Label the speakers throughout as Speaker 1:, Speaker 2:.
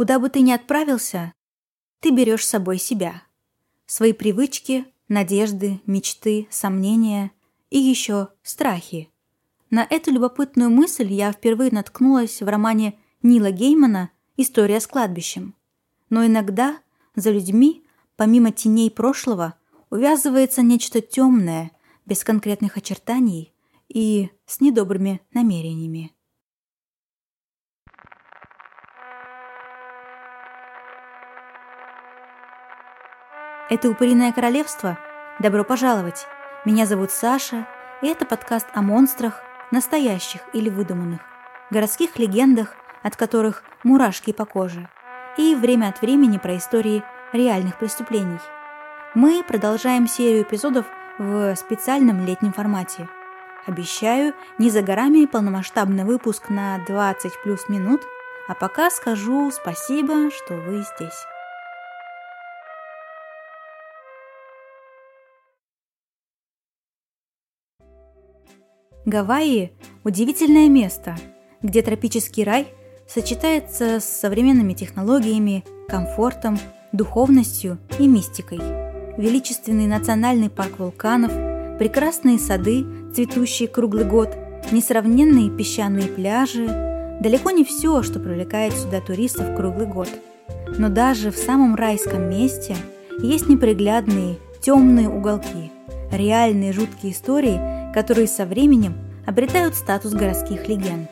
Speaker 1: Куда бы ты ни отправился, ты берешь с собой себя. Свои привычки, надежды, мечты, сомнения и еще страхи. На эту любопытную мысль я впервые наткнулась в романе Нила Геймана «История с кладбищем». Но иногда за людьми, помимо теней прошлого, увязывается нечто темное, без конкретных очертаний и с недобрыми намерениями. Это «Упыриное королевство». Добро пожаловать! Меня зовут Саша, и это подкаст о монстрах, настоящих или выдуманных, городских легендах, от которых мурашки по коже, и время от времени про истории реальных преступлений. Мы продолжаем серию эпизодов в специальном летнем формате. Обещаю, не за горами полномасштабный выпуск на 20 плюс минут, а пока скажу спасибо, что вы здесь. Гавайи – удивительное место, где тропический рай сочетается с современными технологиями, комфортом, духовностью и мистикой. Величественный национальный парк вулканов, прекрасные сады, цветущие круглый год, несравненные песчаные пляжи – далеко не все, что привлекает сюда туристов круглый год. Но даже в самом райском месте есть неприглядные, темные уголки, реальные жуткие истории – которые со временем обретают статус городских легенд.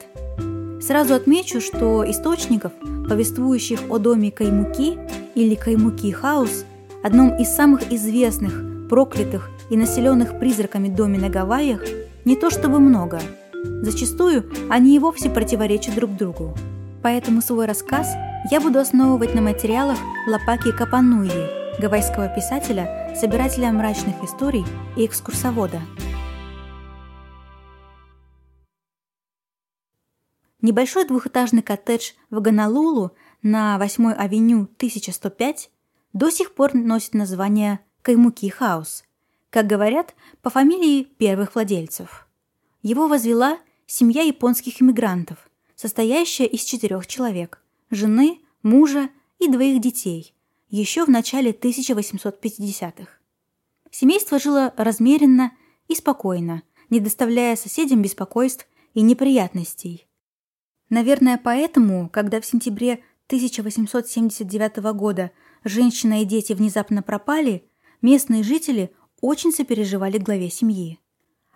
Speaker 1: Сразу отмечу, что источников, повествующих о доме Каймуки или Каймуки Хаус, одном из самых известных, проклятых и населенных призраками доме на Гавайях, не то чтобы много. Зачастую они и вовсе противоречат друг другу. Поэтому свой рассказ я буду основывать на материалах Лапаки Капануи, гавайского писателя, собирателя мрачных историй и экскурсовода – Небольшой двухэтажный коттедж в Ганалулу на 8-й авеню 1105 до сих пор носит название Каймуки Хаус, как говорят, по фамилии первых владельцев. Его возвела семья японских иммигрантов, состоящая из четырех человек – жены, мужа и двоих детей, еще в начале 1850-х. Семейство жило размеренно и спокойно, не доставляя соседям беспокойств и неприятностей. Наверное, поэтому, когда в сентябре 1879 года женщина и дети внезапно пропали, местные жители очень сопереживали главе семьи.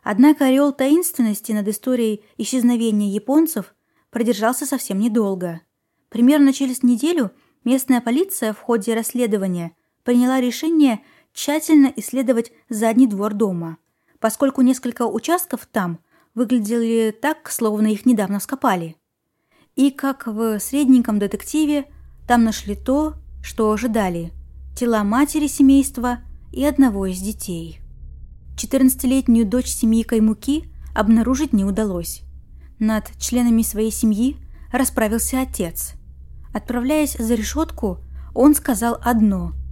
Speaker 1: Однако ореол таинственности над историей исчезновения японцев продержался совсем недолго. Примерно через неделю местная полиция в ходе расследования приняла решение тщательно исследовать задний двор дома, поскольку несколько участков там выглядели так, словно их недавно скопали – и, как в средненьком детективе, там нашли то, что ожидали – тела матери семейства и одного из детей. 14-летнюю дочь семьи Каймуки обнаружить не удалось. Над членами своей семьи расправился отец. Отправляясь за решетку, он сказал одно –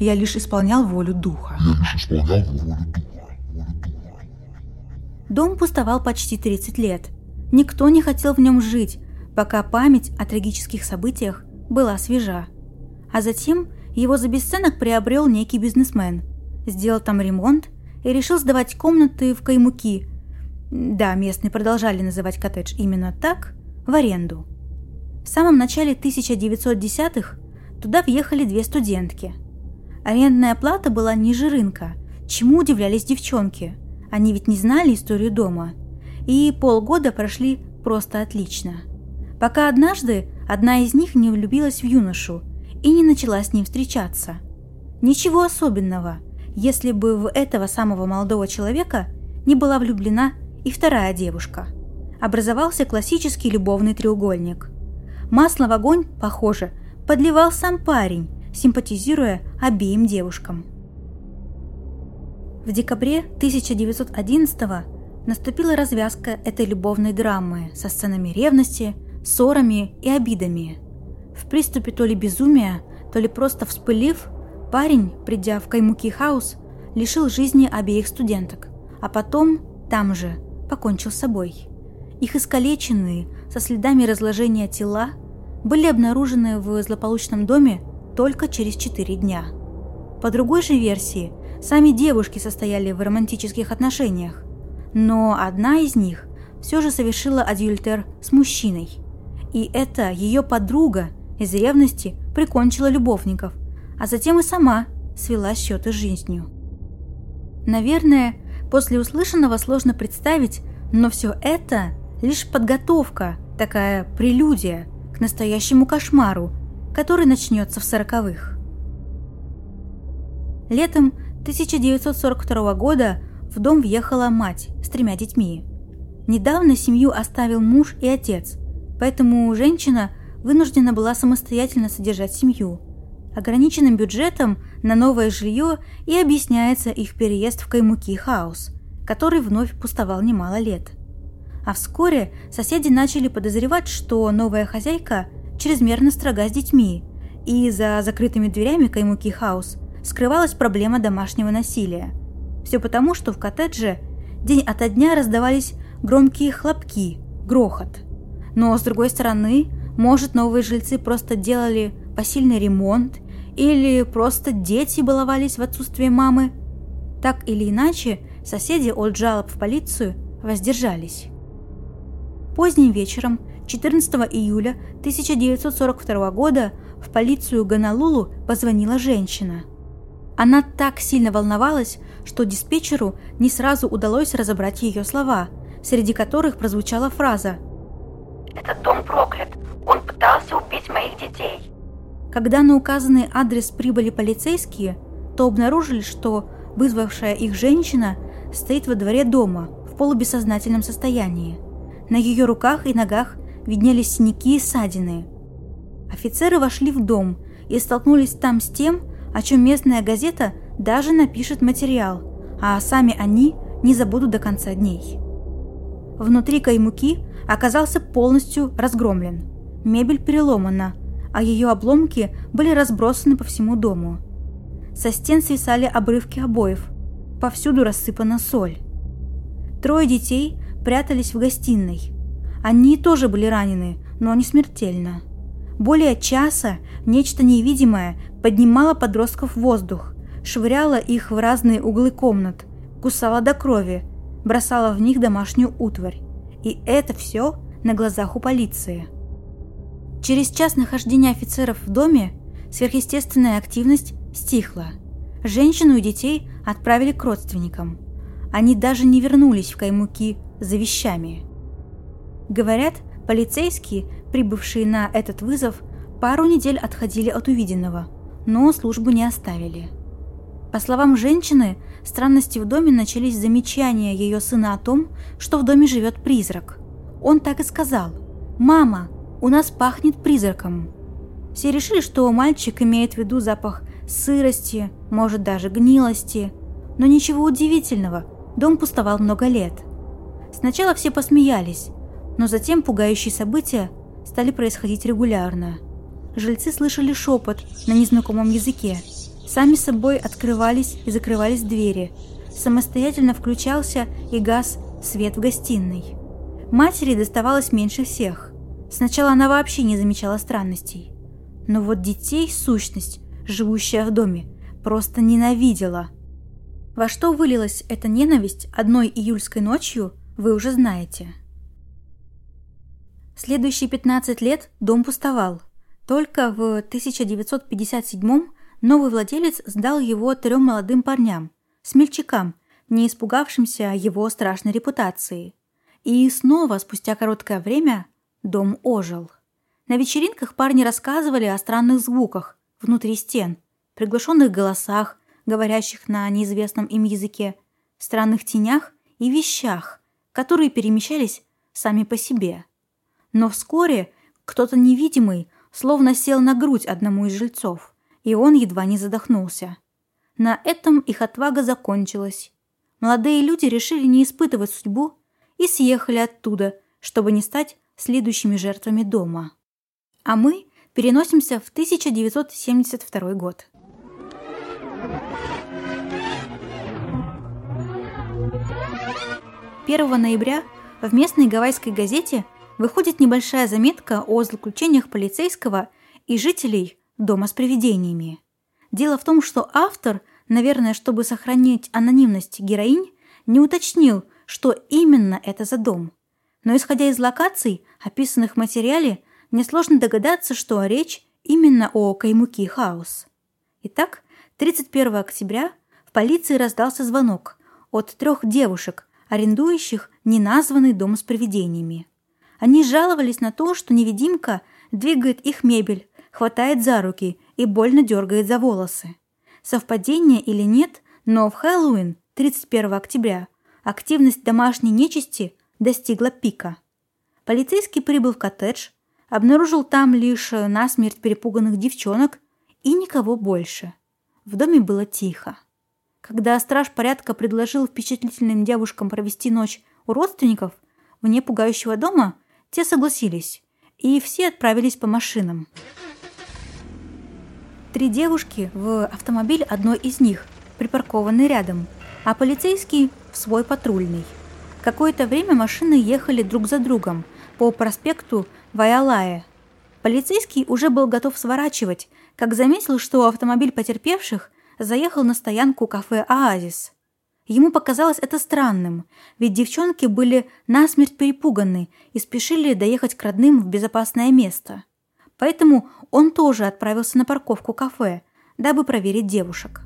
Speaker 1: «Я лишь исполнял волю духа». «Я лишь исполнял волю духа». Дом пустовал почти 30 лет. Никто не хотел в нем жить, пока память о трагических событиях была свежа. А затем его за бесценок приобрел некий бизнесмен, сделал там ремонт и решил сдавать комнаты в Каймуки. Да, местные продолжали называть коттедж именно так, в аренду. В самом начале 1910-х туда въехали две студентки. Арендная плата была ниже рынка, чему удивлялись девчонки. Они ведь не знали историю дома. И полгода прошли просто отлично – пока однажды одна из них не влюбилась в юношу и не начала с ним встречаться. Ничего особенного, если бы в этого самого молодого человека не была влюблена и вторая девушка. Образовался классический любовный треугольник. Масло в огонь, похоже, подливал сам парень, симпатизируя обеим девушкам. В декабре 1911 наступила развязка этой любовной драмы со сценами ревности, ссорами и обидами. В приступе то ли безумия, то ли просто вспылив, парень, придя в Каймуки Хаус, лишил жизни обеих студенток, а потом, там же, покончил с собой. Их искалеченные, со следами разложения тела, были обнаружены в злополучном доме только через 4 дня. По другой же версии, сами девушки состояли в романтических отношениях, но одна из них все же совершила адюльтер с мужчиной. И это ее подруга из ревности прикончила любовников, а затем и сама свела счеты с жизнью. Наверное, после услышанного сложно представить, но все это лишь подготовка, такая прелюдия настоящему кошмару, который начнется в сороковых. Летом 1942 года в дом въехала мать с тремя детьми. Недавно семью оставил муж и отец, поэтому женщина вынуждена была самостоятельно содержать семью. Ограниченным бюджетом на новое жилье и объясняется их переезд в Каймуки хаус, который вновь пустовал немало лет. А вскоре соседи начали подозревать, что новая хозяйка чрезмерно строга с детьми, и за закрытыми дверями Каймуки хаус скрывалась проблема домашнего насилия. Все потому, что в коттедже день ото дня раздавались громкие хлопки, грохот. Но, с другой стороны, может, новые жильцы просто делали посильный ремонт или просто дети баловались в отсутствие мамы. Так или иначе, соседи от жалоб в полицию воздержались. Поздним вечером 14 июля 1942 года в полицию Ганалулу позвонила женщина. Она так сильно волновалась, что диспетчеру не сразу удалось разобрать ее слова, среди которых прозвучала фраза
Speaker 2: «Этот дом проклят, он пытался убить моих детей».
Speaker 1: Когда на указанный адрес прибыли полицейские, то обнаружили, что вызвавшая их женщина стоит во дворе дома в полубессознательном состоянии. На ее руках и ногах виднелись синяки и ссадины. Офицеры вошли в дом и столкнулись там с тем, о чем местная газета даже напишет материал, а сами они не забудут до конца дней. Внутри каймуки оказался полностью разгромлен. Мебель переломана, а ее обломки были разбросаны по всему дому. Со стен свисали обрывки обоев, повсюду рассыпана соль. Трое детей прятались в гостиной. Они тоже были ранены, но не смертельно. Более часа нечто невидимое поднимало подростков в воздух, швыряла их в разные углы комнат, кусала до крови, бросала в них домашнюю утварь. И это все на глазах у полиции. Через час нахождения офицеров в доме сверхъестественная активность стихла. Женщину и детей отправили к родственникам. Они даже не вернулись в Каймуки за вещами. Говорят, полицейские, прибывшие на этот вызов, пару недель отходили от увиденного, но службу не оставили. По словам женщины, странности в доме начались замечания ее сына о том, что в доме живет призрак. Он так и сказал «Мама, у нас пахнет призраком». Все решили, что мальчик имеет в виду запах сырости, может даже гнилости. Но ничего удивительного, дом пустовал много лет. Сначала все посмеялись, но затем пугающие события стали происходить регулярно. Жильцы слышали шепот на незнакомом языке – Сами собой открывались и закрывались двери. Самостоятельно включался и газ свет в гостиной. Матери доставалось меньше всех. Сначала она вообще не замечала странностей. Но вот детей сущность, живущая в доме, просто ненавидела. Во что вылилась эта ненависть одной июльской ночью, вы уже знаете. Следующие 15 лет дом пустовал. Только в 1957 новый владелец сдал его трем молодым парням, смельчакам, не испугавшимся его страшной репутации. И снова, спустя короткое время, дом ожил. На вечеринках парни рассказывали о странных звуках внутри стен, приглушенных голосах, говорящих на неизвестном им языке, странных тенях и вещах, которые перемещались сами по себе. Но вскоре кто-то невидимый словно сел на грудь одному из жильцов и он едва не задохнулся. На этом их отвага закончилась. Молодые люди решили не испытывать судьбу и съехали оттуда, чтобы не стать следующими жертвами дома. А мы переносимся в 1972 год. Первого ноября в местной гавайской газете выходит небольшая заметка о злоключениях полицейского и жителей дома с привидениями. Дело в том, что автор, наверное, чтобы сохранить анонимность героинь, не уточнил, что именно это за дом. Но исходя из локаций, описанных в материале, несложно догадаться, что речь именно о Каймуки Хаус. Итак, 31 октября в полиции раздался звонок от трех девушек, арендующих неназванный дом с привидениями. Они жаловались на то, что невидимка двигает их мебель, хватает за руки и больно дергает за волосы. Совпадение или нет, но в Хэллоуин, 31 октября, активность домашней нечисти достигла пика. Полицейский прибыл в коттедж, обнаружил там лишь насмерть перепуганных девчонок и никого больше. В доме было тихо. Когда страж порядка предложил впечатлительным девушкам провести ночь у родственников вне пугающего дома, те согласились, и все отправились по машинам. Три девушки в автомобиль одной из них, припаркованный рядом, а полицейский в свой патрульный. Какое-то время машины ехали друг за другом по проспекту Вайалая. Полицейский уже был готов сворачивать, как заметил, что автомобиль потерпевших заехал на стоянку кафе «Оазис». Ему показалось это странным, ведь девчонки были насмерть перепуганы и спешили доехать к родным в безопасное место. Поэтому он тоже отправился на парковку кафе, дабы проверить девушек.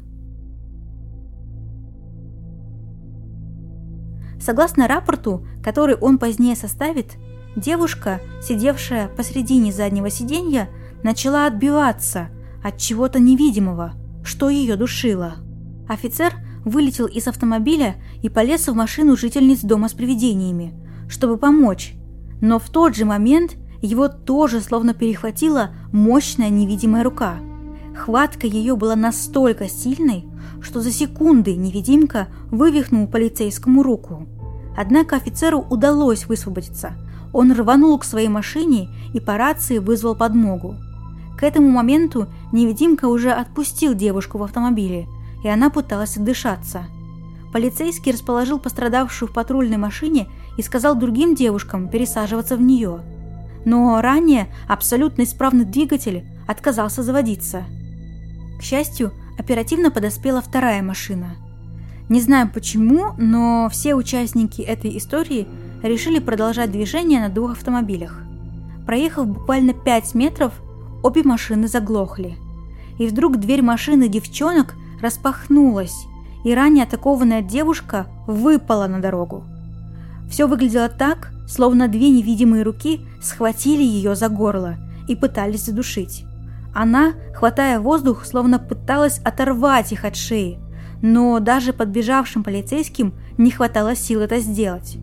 Speaker 1: Согласно рапорту, который он позднее составит, девушка, сидевшая посредине заднего сиденья, начала отбиваться от чего-то невидимого, что ее душило. Офицер вылетел из автомобиля и полез в машину жительниц дома с привидениями, чтобы помочь. Но в тот же момент его тоже словно перехватила мощная невидимая рука. Хватка ее была настолько сильной, что за секунды невидимка вывихнул полицейскому руку. Однако офицеру удалось высвободиться. Он рванул к своей машине и по рации вызвал подмогу. К этому моменту невидимка уже отпустил девушку в автомобиле, и она пыталась отдышаться. Полицейский расположил пострадавшую в патрульной машине и сказал другим девушкам пересаживаться в нее. Но ранее абсолютно исправный двигатель отказался заводиться. К счастью, оперативно подоспела вторая машина – не знаем почему, но все участники этой истории решили продолжать движение на двух автомобилях. Проехав буквально 5 метров, обе машины заглохли. И вдруг дверь машины девчонок распахнулась, и ранее атакованная девушка выпала на дорогу. Все выглядело так, словно две невидимые руки схватили ее за горло и пытались задушить. Она, хватая воздух, словно пыталась оторвать их от шеи, но даже подбежавшим полицейским не хватало сил это сделать.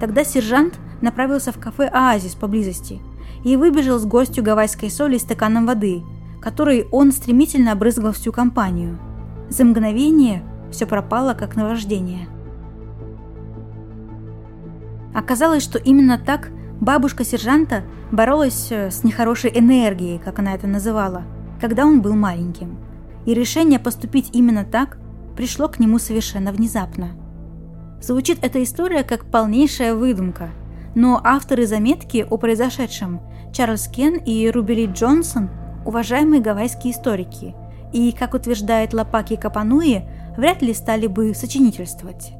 Speaker 1: Тогда сержант направился в кафе «Оазис» поблизости и выбежал с горстью гавайской соли и стаканом воды, которой он стремительно обрызгал всю компанию. За мгновение все пропало, как наваждение. Оказалось, что именно так бабушка сержанта боролась э, с нехорошей энергией, как она это называла, когда он был маленьким. И решение поступить именно так пришло к нему совершенно внезапно. Звучит эта история как полнейшая выдумка, но авторы заметки о произошедшем Чарльз Кен и Рубели Джонсон – уважаемые гавайские историки, и, как утверждает Лапаки Капануи, вряд ли стали бы сочинительствовать.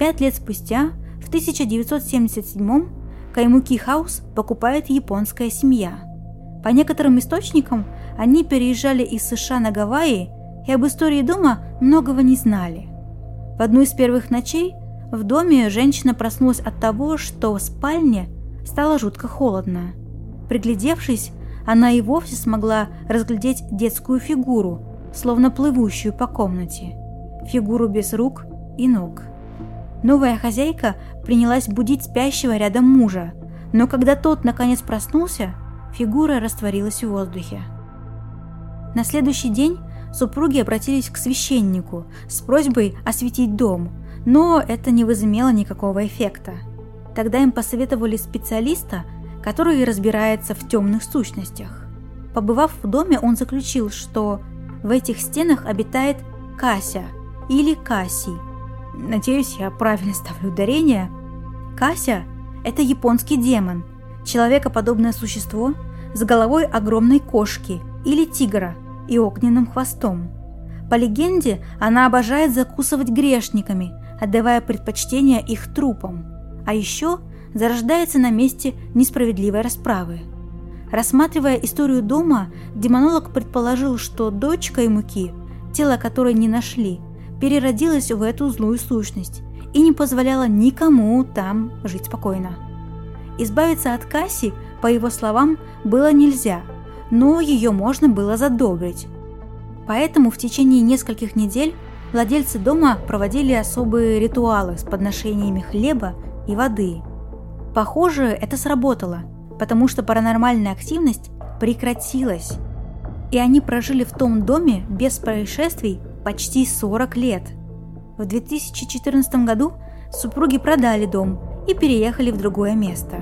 Speaker 1: Пять лет спустя, в 1977 Каймуки Хаус покупает японская семья. По некоторым источникам, они переезжали из США на Гавайи и об истории дома многого не знали. В одну из первых ночей в доме женщина проснулась от того, что в спальне стало жутко холодно. Приглядевшись, она и вовсе смогла разглядеть детскую фигуру, словно плывущую по комнате. Фигуру без рук и ног. Новая хозяйка принялась будить спящего рядом мужа, но когда тот наконец проснулся, фигура растворилась в воздухе. На следующий день супруги обратились к священнику с просьбой осветить дом, но это не возымело никакого эффекта. Тогда им посоветовали специалиста, который разбирается в темных сущностях. Побывав в доме, он заключил, что в этих стенах обитает Кася или Каси. Надеюсь, я правильно ставлю ударение. Кася это японский демон, человекоподобное существо с головой огромной кошки или тигра и огненным хвостом. По легенде, она обожает закусывать грешниками, отдавая предпочтение их трупам, а еще зарождается на месте несправедливой расправы. Рассматривая историю дома, демонолог предположил, что дочь Каймуки, тело которой не нашли, переродилась в эту злую сущность и не позволяла никому там жить спокойно. Избавиться от Касси, по его словам, было нельзя, но ее можно было задобрить. Поэтому в течение нескольких недель владельцы дома проводили особые ритуалы с подношениями хлеба и воды. Похоже, это сработало, потому что паранормальная активность прекратилась, и они прожили в том доме без происшествий почти 40 лет. В 2014 году супруги продали дом и переехали в другое место.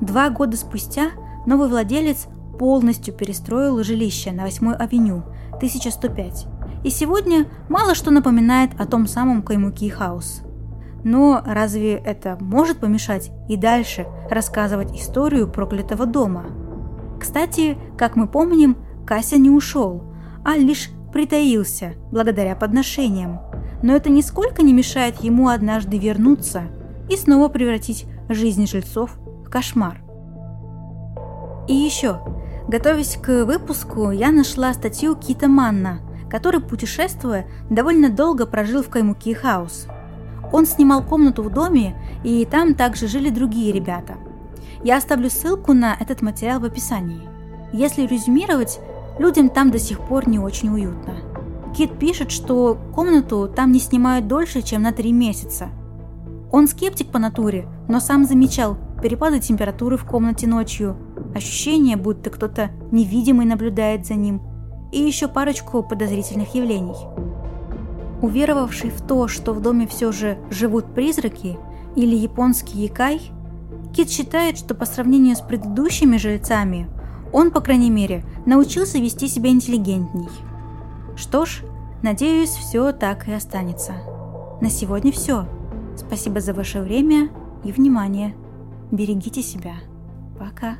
Speaker 1: Два года спустя новый владелец полностью перестроил жилище на 8 авеню 1105 и сегодня мало что напоминает о том самом Каймуки Хаус. Но разве это может помешать и дальше рассказывать историю проклятого дома? Кстати, как мы помним, Кася не ушел, а лишь притаился благодаря подношениям. Но это нисколько не мешает ему однажды вернуться и снова превратить жизнь жильцов в кошмар. И еще, готовясь к выпуску, я нашла статью Кита Манна, который, путешествуя, довольно долго прожил в Каймуки Хаус. Он снимал комнату в доме, и там также жили другие ребята. Я оставлю ссылку на этот материал в описании. Если резюмировать, людям там до сих пор не очень уютно. Кит пишет, что комнату там не снимают дольше, чем на три месяца. Он скептик по натуре, но сам замечал перепады температуры в комнате ночью, ощущение, будто кто-то невидимый наблюдает за ним, и еще парочку подозрительных явлений. Уверовавший в то, что в доме все же живут призраки или японский якай, Кит считает, что по сравнению с предыдущими жильцами, он, по крайней мере, научился вести себя интеллигентней. Что ж, надеюсь, все так и останется. На сегодня все. Спасибо за ваше время и внимание. Берегите себя. Пока.